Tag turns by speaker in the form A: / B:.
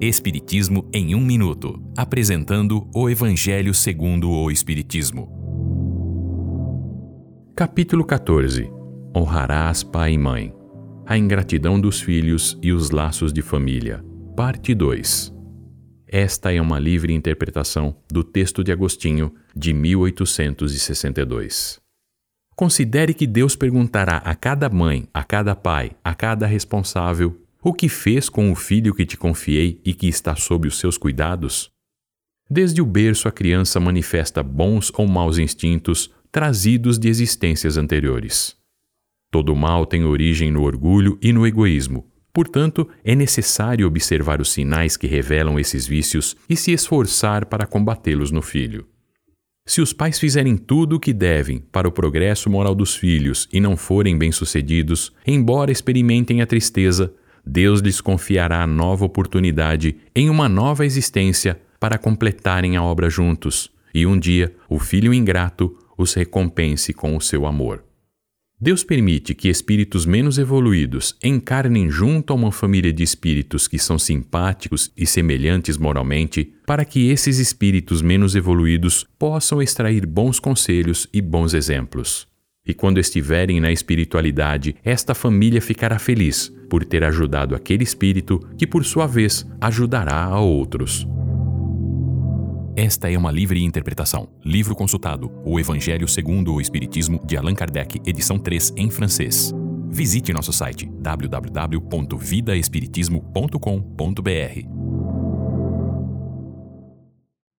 A: Espiritismo em um minuto, apresentando o Evangelho segundo o Espiritismo.
B: Capítulo 14. Honrarás pai e mãe. A ingratidão dos filhos e os laços de família. Parte 2. Esta é uma livre interpretação do texto de Agostinho de 1862. Considere que Deus perguntará a cada mãe, a cada pai, a cada responsável o que fez com o filho que te confiei e que está sob os seus cuidados? Desde o berço, a criança manifesta bons ou maus instintos trazidos de existências anteriores. Todo mal tem origem no orgulho e no egoísmo. Portanto, é necessário observar os sinais que revelam esses vícios e se esforçar para combatê-los no filho. Se os pais fizerem tudo o que devem para o progresso moral dos filhos e não forem bem-sucedidos, embora experimentem a tristeza, Deus lhes confiará nova oportunidade em uma nova existência para completarem a obra juntos, e um dia o filho ingrato os recompense com o seu amor. Deus permite que espíritos menos evoluídos encarnem junto a uma família de espíritos que são simpáticos e semelhantes moralmente, para que esses espíritos menos evoluídos possam extrair bons conselhos e bons exemplos. E quando estiverem na espiritualidade, esta família ficará feliz por ter ajudado aquele espírito que, por sua vez, ajudará a outros.
A: Esta é uma livre interpretação. Livro consultado: O Evangelho segundo o Espiritismo, de Allan Kardec, edição 3, em francês. Visite nosso site www.vidaespiritismo.com.br.